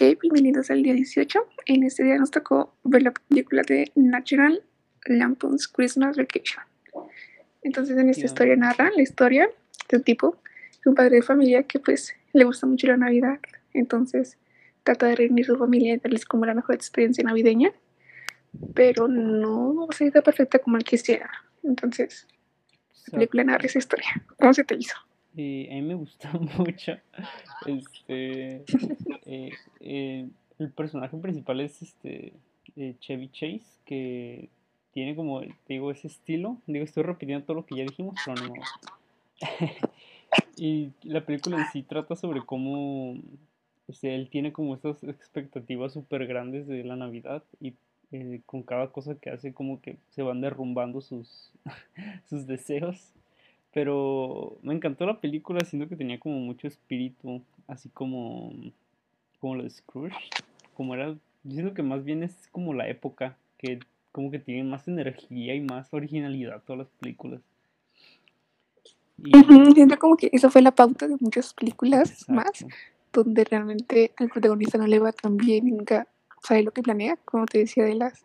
Ok, bienvenidos al día 18. En este día nos tocó ver la película de Natural Lampoon's Christmas Vacation. Entonces en esta historia narra la historia de un tipo, de un padre de familia que pues le gusta mucho la Navidad. Entonces trata de reunir su familia y darles como la mejor experiencia navideña. Pero no se hizo perfecta como él quisiera. Entonces la película narra esa historia. ¿Cómo se te hizo? Eh, a mí me gusta mucho. Este, eh, eh, el personaje principal es este eh, Chevy Chase, que tiene como, digo, ese estilo. Digo, estoy repitiendo todo lo que ya dijimos, pero no. y la película en sí trata sobre cómo este, él tiene como estas expectativas súper grandes de la Navidad y con cada cosa que hace como que se van derrumbando sus, sus deseos. Pero me encantó la película, siento que tenía como mucho espíritu, así como, como lo de Scrooge. Como era, yo siento que más bien es como la época, que como que tiene más energía y más originalidad todas las películas. Y, Siento como que esa fue la pauta de muchas películas más. donde realmente al protagonista no le va tan bien y nunca sabe lo que planea, como te decía de las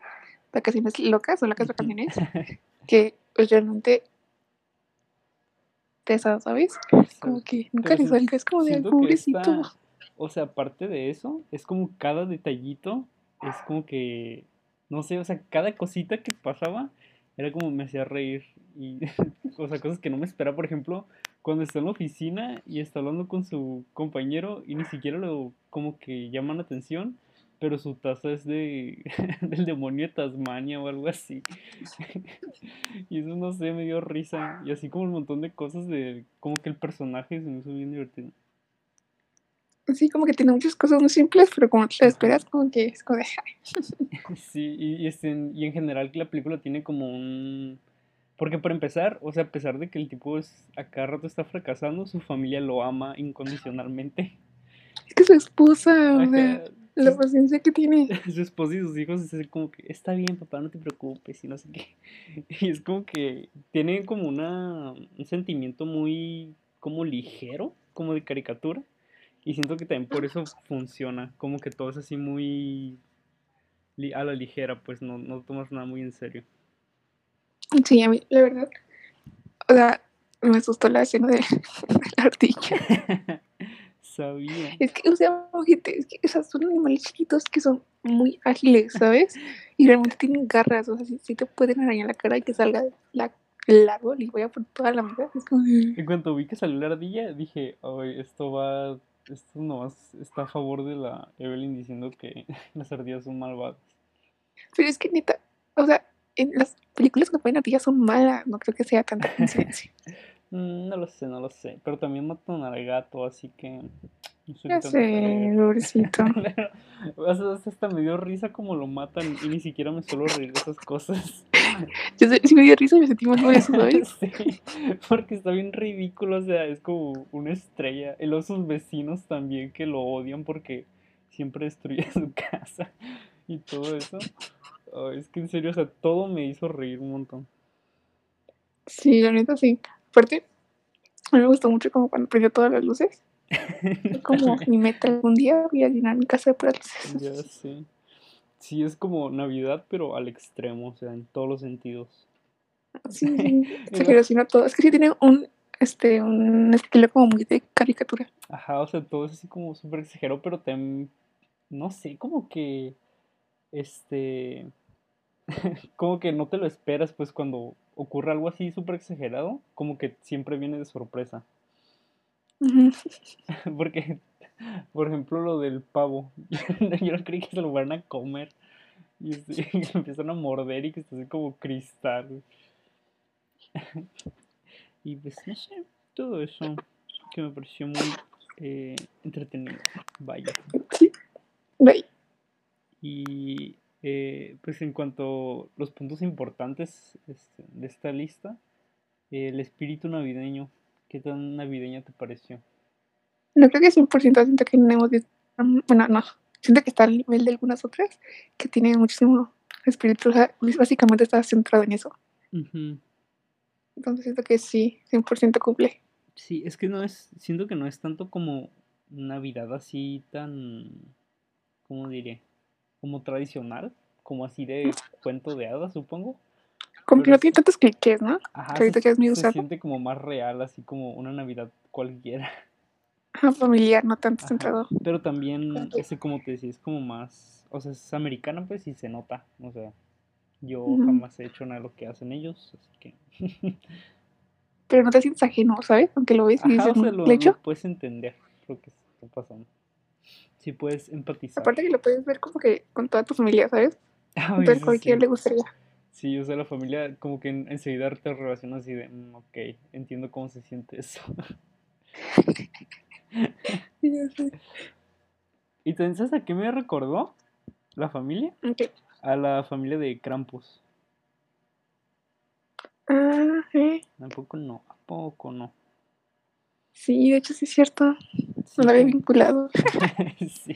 vacaciones locas o locas vacaciones, que pues realmente pesa, ¿sabes? Como que nunca le salga, es como de "Ay, siento que pobrecito. esta, o sea, aparte de eso, es como cada detallito, es como que, no sé, o sea, cada cosita que pasaba era como me hacía reír y, o sea, cosas que no me esperaba, por ejemplo, cuando está en la oficina y está hablando con su compañero y ni siquiera lo como que llaman la atención, pero su taza es de del demonio de Tasmania o algo así. Y eso no sé, me dio risa. Y así como un montón de cosas de como que el personaje se me hizo bien divertido. Sí, como que tiene muchas cosas muy simples, pero como te lo esperas, como que es como de. Sí, y, y, este, y en general que la película tiene como un... Porque para empezar, o sea, a pesar de que el tipo es, a cada rato está fracasando, su familia lo ama incondicionalmente. es que su esposa, o sea, la paciencia que tiene. su esposa y sus hijos es como que, está bien, papá, no te preocupes y no sé qué. Y es como que tiene como una, un sentimiento muy como ligero, como de caricatura. Y siento que también por eso funciona, como que todo es así muy a la ligera, pues no, no tomas nada muy en serio. Sí, a mí, la verdad, o sea, me asustó la escena de, de la ardilla. Sabía. Es que, o sea, ojete, es que, o sea, son animales chiquitos que son muy ágiles, ¿sabes? Y realmente tienen garras, o sea, si, te pueden arañar la cara y que salga la, el árbol y vaya por toda la mitad. Es como, de- En cuanto vi que salió la ardilla, dije, ay, esto va, esto nomás está a favor de la Evelyn diciendo que las ardillas son malvadas. Pero es que neta, o sea, en las películas que ponen ardillas son malas, no creo que sea tanta coincidencia. Mm, No lo sé, no lo sé. Pero también matan al gato, así que no sé pobrecito. Hasta- me dio risa como lo matan y ni siquiera me suelo reír de esas cosas. Yo sé- sí me dio risa me sentí mal por eso, ¿sabes? Sí, porque está bien ridículo, o sea, es como una estrella. Y luego sus vecinos también que lo odian porque siempre destruye su casa y todo eso. Es que en serio, o sea, todo me hizo reír un montón. Sí, la neta sí. Aparte, a mí me gustó mucho como cuando prendió todas las luces. Como mi meta algún día voy a llenar mi casa de luces. Ya sé. Sí, es como Navidad, pero al extremo, o sea, en todos los sentidos. Sí, sí, exageración a todo. Es que sí tiene un, este, un estilo como muy de caricatura. Ajá, o sea, todo es así como súper exagerado, pero también, no sé, como que, este, como que no te lo esperas, pues cuando ocurre algo así súper exagerado, como que siempre viene de sorpresa. Porque, por ejemplo, lo del pavo, yo no creí que se lo fueran a comer. Y, este, y lo empiezan a morder y que está así como cristal. Y pues, no sé, todo eso que me pareció muy eh, entretenido. Vaya. Bye. Y eh, pues en cuanto a los puntos importantes este, de esta lista, eh, el espíritu navideño, ¿qué tan navideña te pareció? No creo que 100% siento que no hemos visto. Bueno, no. Siento que está al nivel de algunas otras que tienen muchísimo espíritu. O sea, básicamente está centrado en eso. Entonces siento que sí, 100% cumple. Sí, es que no es, siento que no es tanto como Navidad así tan, ¿cómo diré? Como tradicional, como así de cuento de hadas, supongo. Como que no tiene tantos clichés, ¿no? Ajá, Que ahorita se, ya es muy se usado. siente como más real, así como una Navidad cualquiera. Ajá, familiar, no tanto centrado. Pero también, ese como te decía, es como más, o sea, es americana pues y se nota, o sea, yo Ujú. jamás he hecho nada de lo que hacen ellos, así que... Pero no te sientes ajeno, ¿sabes? Aunque lo ves y dices, o sea, "Mm, lo, ¿le echo?". lo puedes entender lo que está pasando. Sí puedes empatizar. Aparte que lo puedes ver como que con toda tu familia, ¿sabes? Ay, Entonces sí, cualquiera sí. le gustaría. Sí, o sea, la familia como que en- enseguida te relacionas así de, "Mm, ok, entiendo cómo se siente eso. ¿Y te sabes a qué me recordó la familia? Ok. A la familia de Krampus. Ah, eh. ¿A poco no? ¿A poco no? Sí, de hecho sí es cierto. Sí, No lo había vinculado. sí.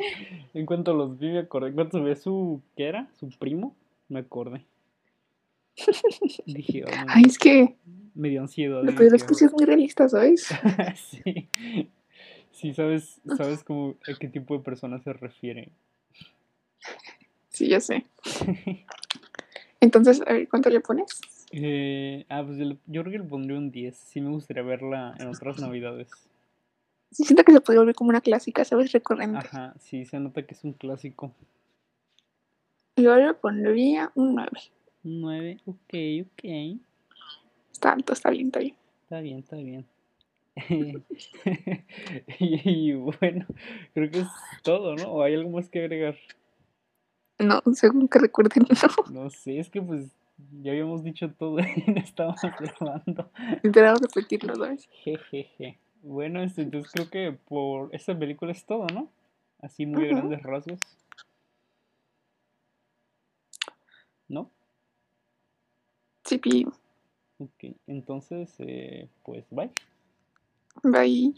En cuanto los vi me acordé. En cuanto vi a su... ¿Qué era? Su primo. Me acordé. Dije, "Oh, Ay, es que me dio ansiedad. lo peor es que sí es muy realista, ¿sabes? sí. Sí, sabes, sabes cómo, a qué tipo de persona se refiere. Sí, ya sé. Entonces, a ver, ¿cuánto le pones? Eh, ah, pues yo creo que le pondría un 10. Sí me gustaría verla en otras navidades. Sí, siento que se podría volver como una clásica, ¿sabes? Recurrente. Ajá, sí, se nota que es un clásico. Yo le pondría un 9. Un 9, ok, ok. Está alto, está bien, está bien. Está bien, está bien. y, bueno, creo que es todo, ¿no? ¿O hay algo más que agregar? No, según que recuerden, no. No sé, es que pues ya habíamos dicho todo y no estábamos grabando. Intentamos repetirlo, ¿sabes? Jejeje. Bueno, este, entonces creo que por esta película es todo, ¿no? Así muy grandes rasgos. ¿No? Pi. Ok, entonces, eh, pues bye. Bye.